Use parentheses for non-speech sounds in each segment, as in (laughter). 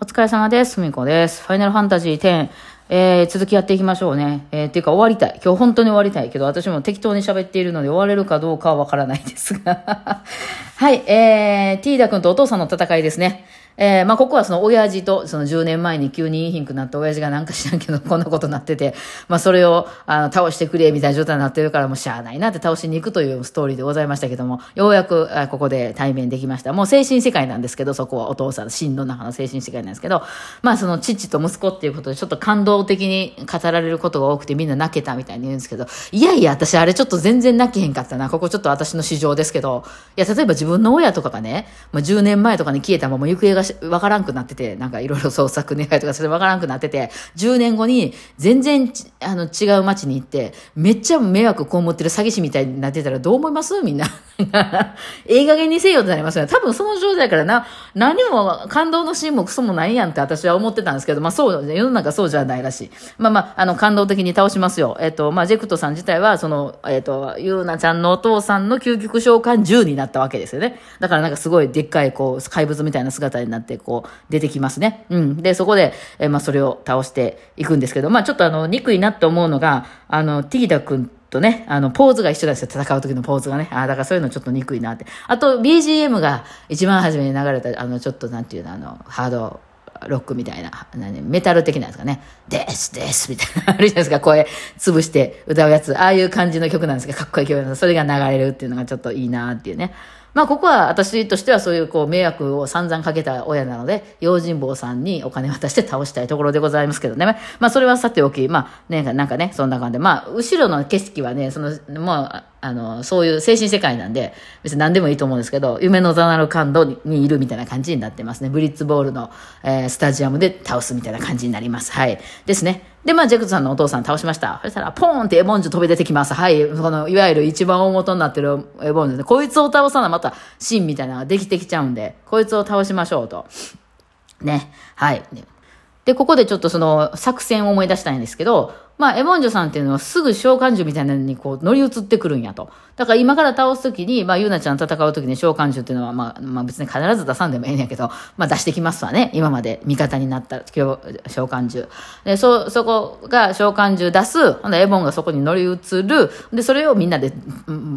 お疲れ様です。ふみこです。ファイナルファンタジー10、えー、続きやっていきましょうね。えー、っていうか終わりたい。今日本当に終わりたいけど、私も適当に喋っているので終われるかどうかはわからないですが。(laughs) はい、えー、ティーダ君とお父さんの戦いですね。えー、まあ、ここはその親父と、その10年前に急にいいひんくなった親父がなんか知らんけど、(laughs) こんなことになってて、まあ、それを、あの、倒してくれ、みたいな状態になってるから、もうしゃあないなって倒しに行くというストーリーでございましたけども、ようやく、ここで対面できました。もう精神世界なんですけど、そこはお父さん、真の中の精神世界なんですけど、まあ、その父と息子っていうことで、ちょっと感動的に語られることが多くて、みんな泣けたみたいに言うんですけど、いやいや、私あれちょっと全然泣けへんかったな。ここちょっと私の市場ですけど、いや、例えば自分の親とかがね、まあ、10年前とかに消えたまま行方がわからんくなってて、なんかいろいろ創作願いとかそれわからんくなってて、10年後に全然あの違う街に行って、めっちゃ迷惑被ってる詐欺師みたいになってたらどう思います？みんな。映画芸にせよってなりますよね。多分その状態からな、何も感動のシーンもクソもないやんって私は思ってたんですけど、まあそう、世の中そうじゃないらしい。まあまあ、あの、感動的に倒しますよ。えっ、と、まあ、ジェクトさん自体は、その、えっ、と、ゆうなちゃんのお父さんの究極召喚獣になったわけですよね。だからなんかすごいでっかい、こう、怪物みたいな姿になって、こう、出てきますね。うん。で、そこで、えーまあ、それを倒していくんですけど、まあ、ちょっとあの、憎いなって思うのが、あの、ティーダ君とね、あの、ポーズが一緒なんですよ。戦う時のポーズがね。ああ、だからそういうのちょっと憎いなって。あと、BGM が一番初めに流れた、あの、ちょっとなんていうの、あの、ハード、ロックみたいな、何メタル的なやつかね。です、です、みたいな、あるじゃないですか。声潰して歌うやつ。ああいう感じの曲なんですけど、かっこいい曲なんですそれが流れるっていうのがちょっといいなっていうね。まあ、ここは私としてはそういうこう迷惑を散々かけた親なので、用心棒さんにお金渡して倒したいところでございますけどね。まあ、それはさておき、まあ、ね、なんかね、そんな感じで、まあ、後ろの景色はね、その、まあ、あの、そういう精神世界なんで、別に何でもいいと思うんですけど、夢のザナル感度にいるみたいな感じになってますね。ブリッツボールの、えー、スタジアムで倒すみたいな感じになります。はい。ですね。で、まあ、ジェクトさんのお父さん倒しました。そしたら、ポーンってエボンジュ飛び出てきます。はい。この、いわゆる一番大元になってるエボンジュで、こいつを倒さなまた、シーンみたいなのができてきちゃうんで、こいつを倒しましょうと。ね。はい。で、ここでちょっとその、作戦を思い出したいんですけど、まあ、エモンジョさんっていうのはすぐ召喚獣みたいなのにこう乗り移ってくるんやと。だから今から倒すときに、まあ、ゆうなちゃん戦うときに召喚獣っていうのは、まあ、まあ別に必ず出さんでもええんやけど、まあ出してきますわね。今まで味方になった今日召喚獣。で、そ、そこが召喚獣出す。ほんで、エボンがそこに乗り移る。で、それをみんなで、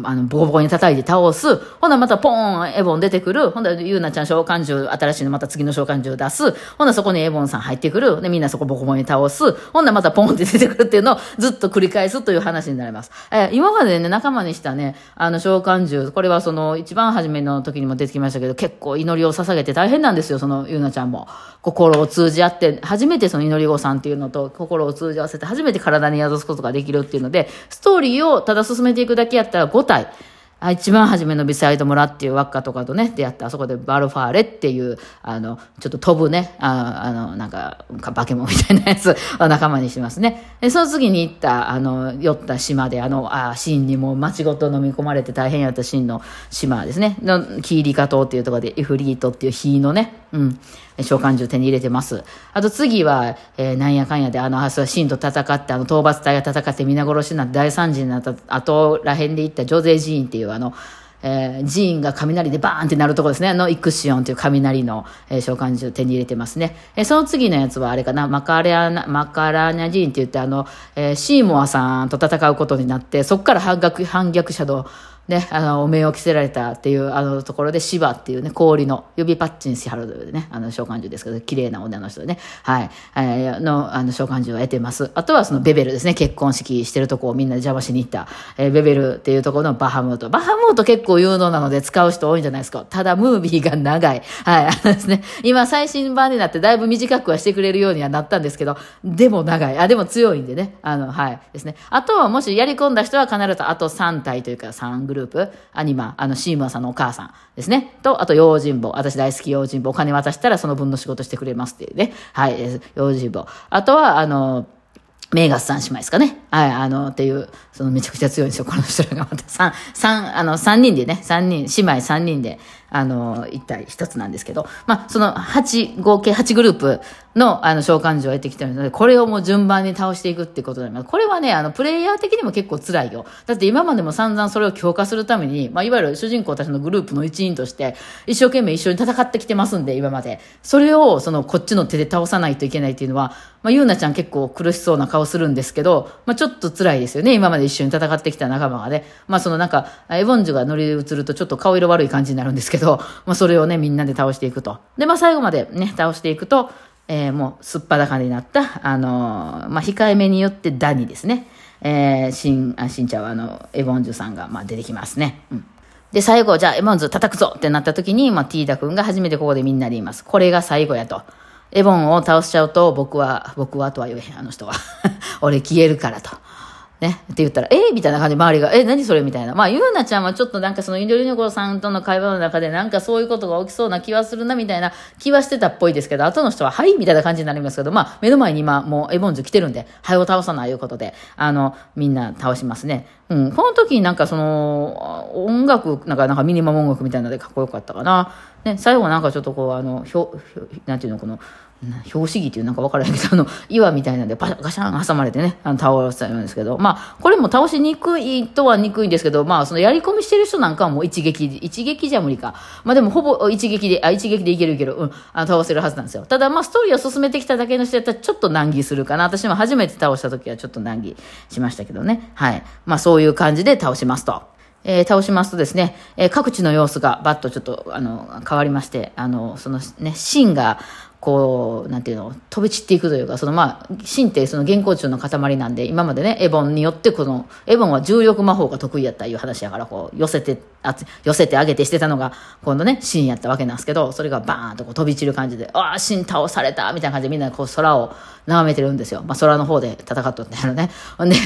あの、ボコボコに叩いて倒す。ほんで、またポーン、エボン出てくる。ほんで、ゆうなちゃん召喚獣、新しいのまた次の召喚獣出す。ほんで、そこにエボンさん入ってくる。で、みんなそこボコボコに倒す。ほんで、またポンって出てくるっていうのをずっと繰り返すという話になります。えー、今までね、仲間にしたね、あの、召喚獣、これはその、一番初めの時にも出てきましたけど、結構祈りを捧げて大変なんですよ、その、ゆうなちゃんも。心を通じ合って、初めてその祈り子さんっていうのと心を通じ合わせて、初めて体に宿すことができるっていうので、ストーリーをただ進めていくだけやったら5体、あ一番初めのビサイド村っていう輪っかとかとね、出会った、あそこでバルファーレっていう、あの、ちょっと飛ぶね、ああの、なんか、化け物みたいなやつを (laughs) 仲間にしますね。で、その次に行った、あの、寄った島で、あの、あシーンにも町ごと飲み込まれて大変やったシーンの島ですね。の、キーリカ島っていうところで、エフリートっていう火のね、うん、召喚獣手に入れてます。あと次は、えー、なんやかんやで、あの、あそシンと戦って、あの、討伐隊が戦って皆殺しになって大惨事になった後らへんで行ったジョゼジーンっていうあの、えー、ジーンが雷でバーンってなるとこですね。あの、イクシオンという雷の、えー、召喚獣手に入れてますね。えー、その次のやつはあれかな、マカレアナ、マカラーニャジーンって言ってあの、えー、シーモアさんと戦うことになって、そこから反逆、反逆者の、ね、あの、お面を着せられたっていう、あのところで、シバっていうね、氷の、指パッチンしはるというね、あの、召喚獣ですけど、綺麗な女の人でね、はい、えー、の、あの、召喚獣を得てます。あとはそのベベルですね、結婚式してるとこをみんなで邪魔しに行った、えー、ベベルっていうところのバハムート。バハムート結構有能なので使う人多いんじゃないですか。ただ、ムービーが長い。はい、あのですね、今最新版になってだいぶ短くはしてくれるようにはなったんですけど、でも長い。あ、でも強いんでね、あの、はい、ですね。あとはもしやり込んだ人は必ずあと3体というか3ぐグループ、アニマ、あの、シーマーさんのお母さんですね。と、あと、用心棒。私大好き用心棒。お金渡したらその分の仕事してくれますっていうね。はい、用心棒。あとは、あの、メーガス3姉妹ですかね。はい、あの、っていう、そのめちゃくちゃ強いんですよ、この人らがまた。三、三、あの、三人でね、三人、姉妹三人で、あの、一体一つなんですけど、まあ、その8、合計8グループの、あの、召喚獣を得てきてるので、これをもう順番に倒していくってことになります。これはね、あの、プレイヤー的にも結構辛いよ。だって今までも散々それを強化するために、まあ、いわゆる主人公たちのグループの一員として、一生懸命一緒に戦ってきてますんで、今まで。それを、その、こっちの手で倒さないといけないっていうのは、まあ、ゆうなちゃん結構苦しそうな顔するんですけど、まあ、ちょっと辛いですよね。今まで一緒に戦ってきた仲間がね。まあ、そのなんか、エボンジュが乗り移るとちょっと顔色悪い感じになるんですけど、まあ、それをね、みんなで倒していくと。で、まあ、最後までね、倒していくと、えー、もう、すっぱだかになった、あのー、まあ、控えめによってダニですね。えー、しん、あ、しんちゃんは、あの、エボンジュさんが、まあ、出てきますね。うん。で、最後、じゃあ、エボンズ叩くぞってなった時に、まあ、ティーダ君が初めてここでみんなで言います。これが最後やと。エボンを倒しちゃうと、僕は、僕はとは言えへん、あの人は。(laughs) 俺消えるからと。ね、って言ったら、えー、みたいな感じで周りが、え、何それみたいな。まあ、ゆうなちゃんはちょっとなんかそのインドリネコさんとの会話の中でなんかそういうことが起きそうな気はするな、みたいな気はしてたっぽいですけど、後の人は、はい、みたいな感じになりますけど、まあ、目の前に今、もうエボンズ来てるんで、ハエを倒さないということで、あの、みんな倒しますね。うん、この時になんかその、音楽、なんか、なんかミニマム音楽みたいなのでかっこよかったかな。ね、最後なんかちょっとこう、あの、ひょ、なんていうの、この、表紙木っていうなんか分からないけど、あの、岩みたいなんでパシャガシャン挟まれてね、あの倒したんですけど、まあ、これも倒しにくいとはにくいんですけど、まあ、そのやり込みしてる人なんかはもう一撃、一撃じゃ無理か。まあでもほぼ一撃で、あ、一撃でいけるいける、うん、あの倒せるはずなんですよ。ただまあ、ストーリーを進めてきただけの人やったらちょっと難儀するかな。私も初めて倒した時はちょっと難儀しましたけどね。はい。まあ、そういういう感じで倒しますと。えー、倒しますとですね、えー、各地の様子がバッとちょっと、あの、変わりまして、あの、そのね、シーンが、こう、なんていうの、飛び散っていくというか、そのまあ、神ってその原稿中の塊なんで、今までね、エボンによってこの、エボンは重力魔法が得意やったいう話やから、こう、寄せて、あ寄せてあげてしてたのが、今度ね、神やったわけなんですけど、それがバーンとこう飛び散る感じで、ああ、神倒されたみたいな感じでみんなこう空を眺めてるんですよ。まあ、空の方で戦っとったやろね。ほんで、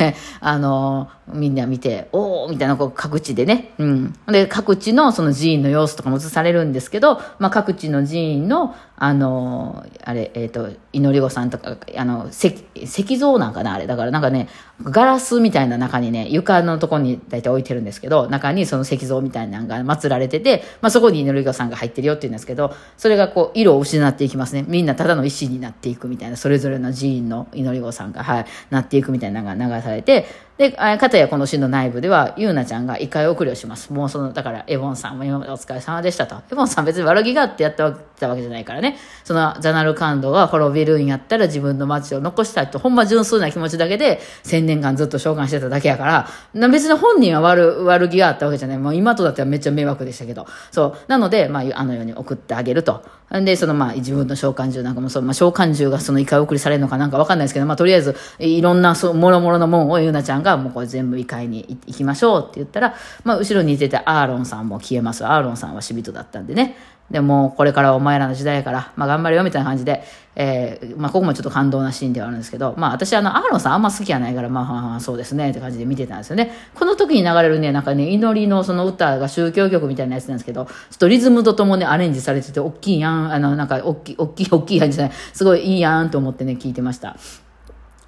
あの、みんな見て、おおみたいな、こう、各地でね。うん。で、各地のその寺院の様子とかも映されるんですけど、まあ、各地の寺院の、あのー、あれ、えっ、ー、と、祈り子さんとか、あの、石、石像なんかな、あれ。だからなんかね、ガラスみたいな中にね、床のとこに大体置いてるんですけど、中にその石像みたいなのが祀られてて、まあ、そこに祈り子さんが入ってるよって言うんですけど、それがこう、色を失っていきますね。みんなただの石になっていくみたいな、それぞれの寺院の祈り子さんが、はい、なっていくみたいなのが流されて、で、かたやこの詩の内部では、ゆうなちゃんが一回送りをします。もうその、だから、エボンさんも今までお疲れ様でしたと。エボンさん別に悪気があってやったわけじゃないからね。その、ザナルカンドが滅びるんやったら自分の街を残したいと、ほんま純粋な気持ちだけで、千年間ずっと召喚してただけやから、別に本人は悪、悪気があったわけじゃない。もう今とだってはめっちゃ迷惑でしたけど。そう。なので、まあ、あのように送ってあげると。で、そのまあ自分の召喚獣なんかもそう、まあ召喚獣がその異界送りされるのかなんかわかんないですけど、まあとりあえずいろんなそう、もろもろのもんをゆうなちゃんががもうこれ全部異界に行きましょうって言ったら、まあ後ろにいててアーロンさんも消えます。アーロンさんは死人だったんでね。でも、これからお前らの時代やから、まあ頑張れよみたいな感じで、えー、まあここもちょっと感動なシーンではあるんですけど、まあ私あの、アーロンさんあんま好きやないから、まあ、あ、そうですねって感じで見てたんですよね。この時に流れるね、なんかね、祈りのその歌が宗教曲みたいなやつなんですけど、ちょっとリズムとともにアレンジされてて、大きいやん、あの、なんか、大きい、大きい、大きいやんじゃない、すごいいいやんと思ってね、聞いてました。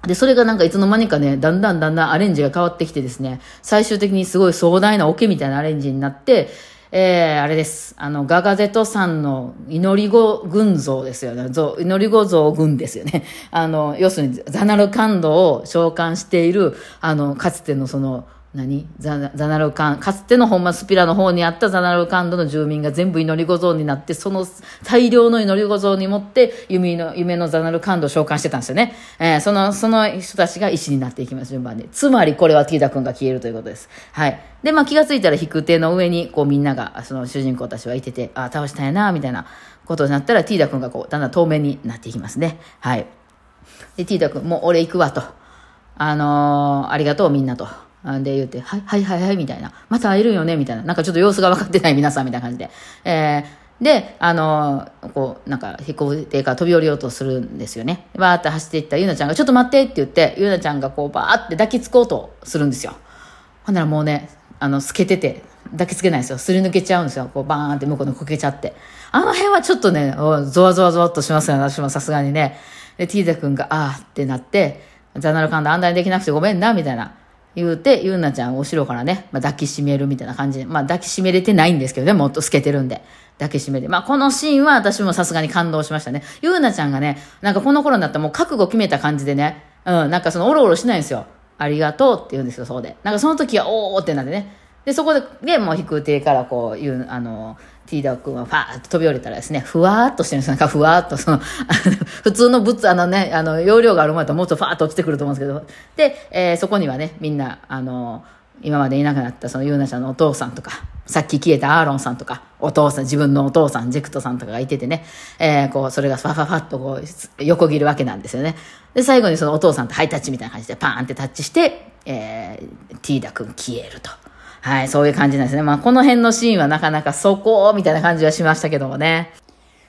で、それがなんかいつの間にかね、だんだんだんだんアレンジが変わってきてですね、最終的にすごい壮大なオケみたいなアレンジになって、えー、あれです。あの、ガガゼトさんの祈り子群像ですよね。像祈り子像群ですよね。(laughs) あの、要するにザナルカンドを召喚している、あの、かつてのその、何？ザザナルカン、かつての本間スピラの方にあったザナルカンドの住民が全部祈り小僧になって、その大量の祈り小僧に持って、夢の、夢のザナルカンドを召喚してたんですよね。えー、その、その人たちが石になっていきます、順番で。つまりこれはティーダ君が消えるということです。はい。で、まあ気がついたら引く手の上に、こうみんなが、その主人公たちはいてて、ああ、倒したんやな、みたいなことになったら、ティーダ君がこう、だんだん透明になっていきますね。はい。で、ティーダ君、もう俺行くわと。あのー、ありがとうみんなと。で言って、はい、はい、はい、はい、みたいな。また会えるよねみたいな。なんかちょっと様子が分かってない皆さんみたいな感じで。えー、で、あのー、こう、なんか飛行艇から飛び降りようとするんですよね。バーって走っていったゆうなちゃんが、ちょっと待ってって言って、ゆうなちゃんがこう、バーって抱きつこうとするんですよ。ほんならもうね、あの、透けてて、抱きつけないですよ。すり抜けちゃうんですよ。こう、バーンって向こうにこけちゃって。あの辺はちょっとね、ゾワゾワゾワっとしますよね。私もさすがにね。で、ティーダ君が、あーってなって、ザナルカンド案内できなくてごめんな、みたいな。言うて、ゆうなちゃん後ろからね、まあ、抱きしめるみたいな感じで、まあ、抱きしめれてないんですけどね、もっと透けてるんで。抱きしめて。まあ、このシーンは私もさすがに感動しましたね。ゆうなちゃんがね、なんかこの頃になったらもう覚悟決めた感じでね、うん、なんかそのおろおろしないんですよ。ありがとうって言うんですよ、そうで。なんかその時は、おーってなってね。で、そこで、で、もう引く手からこういう、あの、ティーダー君はファーッと飛び降りたらですね、ふわーっとしてるんです。なんかふわーっと、その、普通の物、あのね、あの、容量があるものだともっとファーッと落ちてくると思うんですけど、で、えー、そこにはね、みんな、あの、今までいなくなったそのユーナちゃんのお父さんとか、さっき消えたアーロンさんとか、お父さん、自分のお父さん、ジェクトさんとかがいててね、えー、こう、それがファファファッとこう、横切るわけなんですよね。で、最後にそのお父さんとハイタッチみたいな感じでパーンってタッチして、えー、ティーダ君消えると。はい、そういう感じなんですね。まあ、この辺のシーンはなかなかそこみたいな感じはしましたけどもね。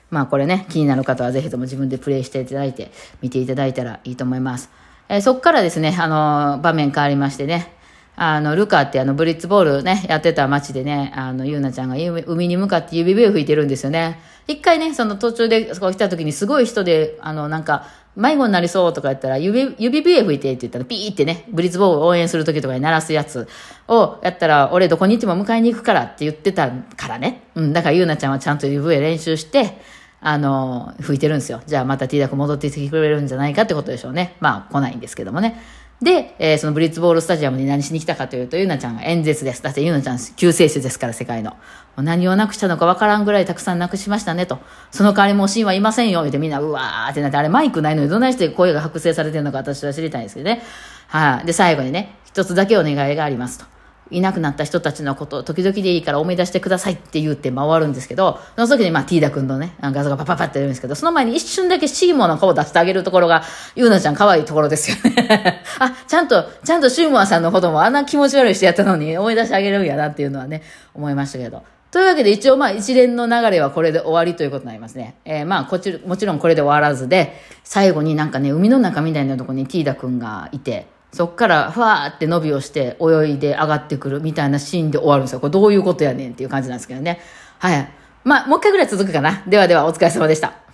まあ、これね、気になる方はぜひとも自分でプレイしていただいて、見ていただいたらいいと思います。えー、そっからですね、あの、場面変わりましてね、あの、ルカってあの、ブリッツボールね、やってた街でね、あの、ゆうなちゃんが海に向かって指笛を吹いてるんですよね。一回ね、その途中でそこ来た時にすごい人で、あの、なんか、迷子になりそうとか言ったら、指、指笛吹いてって言ったら、ピーってね、ブリッツボーを応援する時とかに鳴らすやつをやったら、俺どこに行っても迎えに行くからって言ってたからね。うん、だからゆうなちゃんはちゃんと指笛練習して、あの、吹いてるんですよ。じゃあまたティーダク戻ってきてくれるんじゃないかってことでしょうね。まあ来ないんですけどもね。で、えー、そのブリッツボールスタジアムに何しに来たかというと、ゆなちゃんが演説です。だってゆなちゃん救世主ですから、世界の。何をなくしたのかわからんぐらいたくさんなくしましたねと。その代わりもうシーンはいませんよ。ってみんな、うわーってなって、あれマイクないのにどないして声が剥製されてるのか私は知りたいんですけどね。はい、で、最後にね、一つだけお願いがありますと。いなくなった人たちのことを時々でいいから思い出してくださいって言って回るんですけど、その時にまあティーダ君のね、画像がパパパって出るんですけど、その前に一瞬だけシーモアの顔を出してあげるところが、ゆうなちゃん可愛いところですよね。(laughs) あ、ちゃんと、ちゃんとシーモアさんのこともあんな気持ち悪いしてやったのに思い出してあげるんやなっていうのはね、思いましたけど。というわけで一応まあ一連の流れはこれで終わりということになりますね。えー、まあこち、もちろんこれで終わらずで、最後になんかね、海の中みたいなとこにティーダ君がいて、そっからふわーって伸びをして泳いで上がってくるみたいなシーンで終わるんですよ。これどういうことやねんっていう感じなんですけどね。はい。まあ、もう一回ぐらい続くかな。ではではお疲れ様でした。